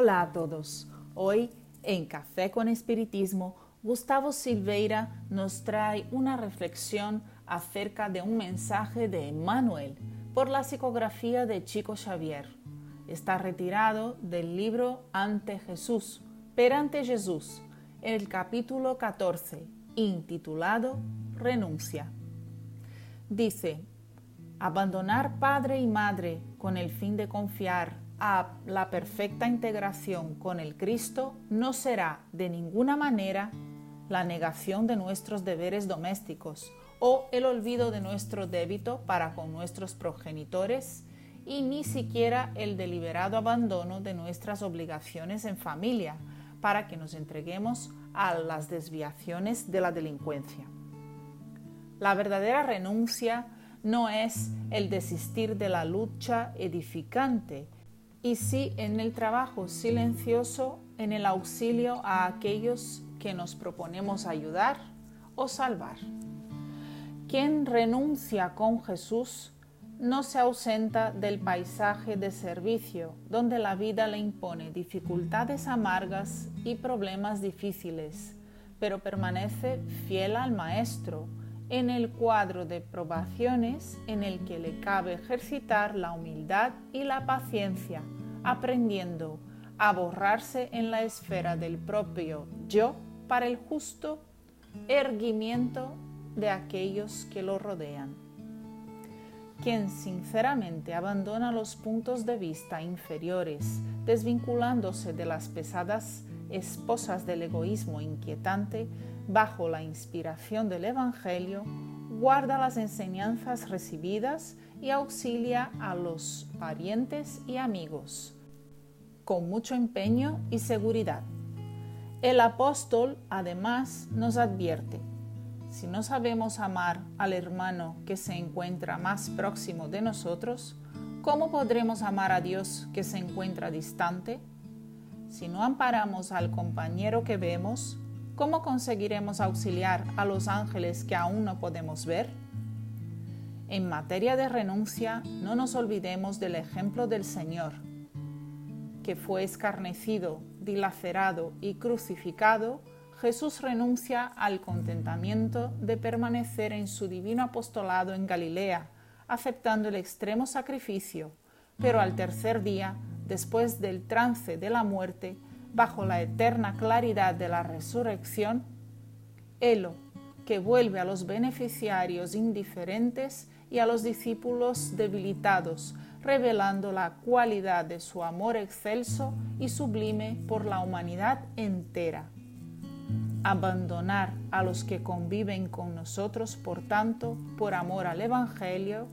Hola a todos. Hoy en Café con Espiritismo, Gustavo Silveira nos trae una reflexión acerca de un mensaje de Emmanuel por la psicografía de Chico Xavier. Está retirado del libro Ante Jesús, Perante Jesús, el capítulo 14, intitulado Renuncia. Dice, abandonar padre y madre con el fin de confiar a la perfecta integración con el Cristo no será de ninguna manera la negación de nuestros deberes domésticos o el olvido de nuestro débito para con nuestros progenitores y ni siquiera el deliberado abandono de nuestras obligaciones en familia para que nos entreguemos a las desviaciones de la delincuencia. La verdadera renuncia no es el desistir de la lucha edificante, y sí en el trabajo silencioso, en el auxilio a aquellos que nos proponemos ayudar o salvar. Quien renuncia con Jesús no se ausenta del paisaje de servicio donde la vida le impone dificultades amargas y problemas difíciles, pero permanece fiel al Maestro en el cuadro de probaciones en el que le cabe ejercitar la humildad y la paciencia, aprendiendo a borrarse en la esfera del propio yo para el justo erguimiento de aquellos que lo rodean. Quien sinceramente abandona los puntos de vista inferiores, desvinculándose de las pesadas esposas del egoísmo inquietante, bajo la inspiración del Evangelio, guarda las enseñanzas recibidas y auxilia a los parientes y amigos, con mucho empeño y seguridad. El apóstol además nos advierte, si no sabemos amar al hermano que se encuentra más próximo de nosotros, ¿cómo podremos amar a Dios que se encuentra distante? Si no amparamos al compañero que vemos, ¿cómo conseguiremos auxiliar a los ángeles que aún no podemos ver? En materia de renuncia, no nos olvidemos del ejemplo del Señor, que fue escarnecido, dilacerado y crucificado, Jesús renuncia al contentamiento de permanecer en su divino apostolado en Galilea, aceptando el extremo sacrificio, pero al tercer día, después del trance de la muerte, bajo la eterna claridad de la resurrección, Helo, que vuelve a los beneficiarios indiferentes y a los discípulos debilitados, revelando la cualidad de su amor excelso y sublime por la humanidad entera. Abandonar a los que conviven con nosotros, por tanto, por amor al Evangelio,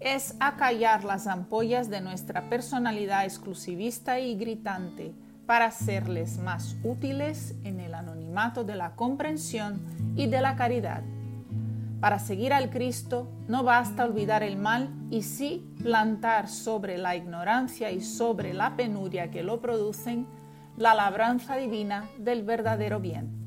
es acallar las ampollas de nuestra personalidad exclusivista y gritante, para serles más útiles en el anonimato de la comprensión y de la caridad. Para seguir al Cristo no basta olvidar el mal y sí plantar sobre la ignorancia y sobre la penuria que lo producen la labranza divina del verdadero bien.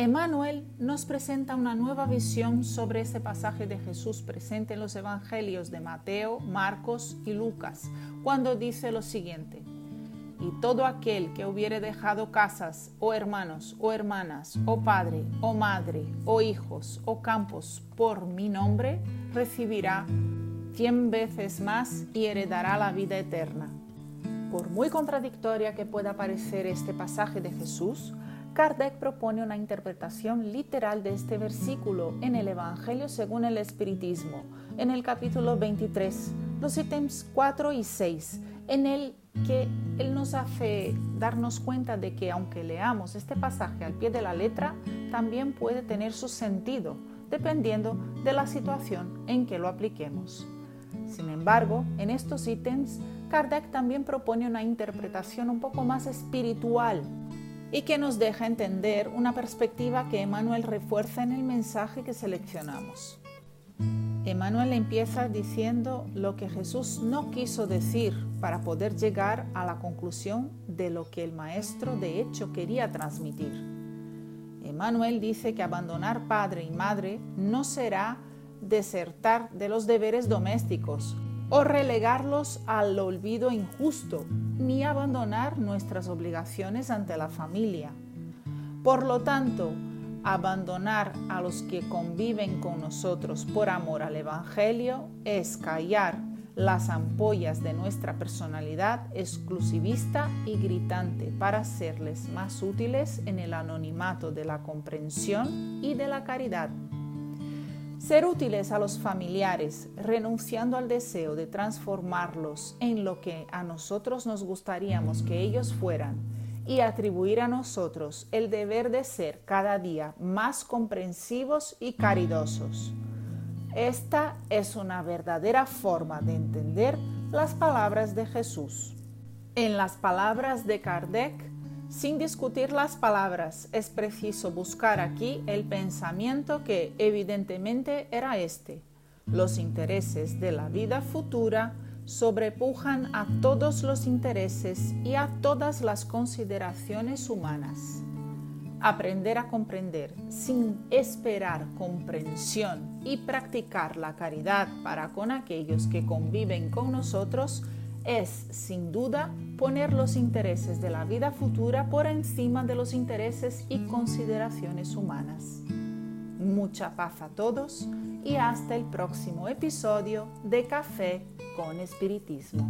Emmanuel nos presenta una nueva visión sobre ese pasaje de Jesús presente en los evangelios de Mateo, Marcos y Lucas, cuando dice lo siguiente y todo aquel que hubiere dejado casas, o hermanos, o hermanas, o padre, o madre, o hijos, o campos por mi nombre, recibirá cien veces más y heredará la vida eterna. Por muy contradictoria que pueda parecer este pasaje de Jesús, Kardec propone una interpretación literal de este versículo en el Evangelio según el Espiritismo, en el capítulo 23, los ítems 4 y 6, en el que Él nos hace darnos cuenta de que aunque leamos este pasaje al pie de la letra, también puede tener su sentido, dependiendo de la situación en que lo apliquemos. Sin embargo, en estos ítems, Kardec también propone una interpretación un poco más espiritual y que nos deja entender una perspectiva que Emmanuel refuerza en el mensaje que seleccionamos. Emmanuel empieza diciendo lo que Jesús no quiso decir para poder llegar a la conclusión de lo que el maestro de hecho quería transmitir. Emmanuel dice que abandonar padre y madre no será desertar de los deberes domésticos, o relegarlos al olvido injusto, ni abandonar nuestras obligaciones ante la familia. Por lo tanto, abandonar a los que conviven con nosotros por amor al Evangelio es callar las ampollas de nuestra personalidad exclusivista y gritante para serles más útiles en el anonimato de la comprensión y de la caridad. Ser útiles a los familiares, renunciando al deseo de transformarlos en lo que a nosotros nos gustaríamos que ellos fueran, y atribuir a nosotros el deber de ser cada día más comprensivos y caridosos. Esta es una verdadera forma de entender las palabras de Jesús. En las palabras de Kardec, sin discutir las palabras, es preciso buscar aquí el pensamiento que evidentemente era este. Los intereses de la vida futura sobrepujan a todos los intereses y a todas las consideraciones humanas. Aprender a comprender sin esperar comprensión y practicar la caridad para con aquellos que conviven con nosotros es, sin duda, poner los intereses de la vida futura por encima de los intereses y consideraciones humanas. Mucha paz a todos y hasta el próximo episodio de Café con Espiritismo.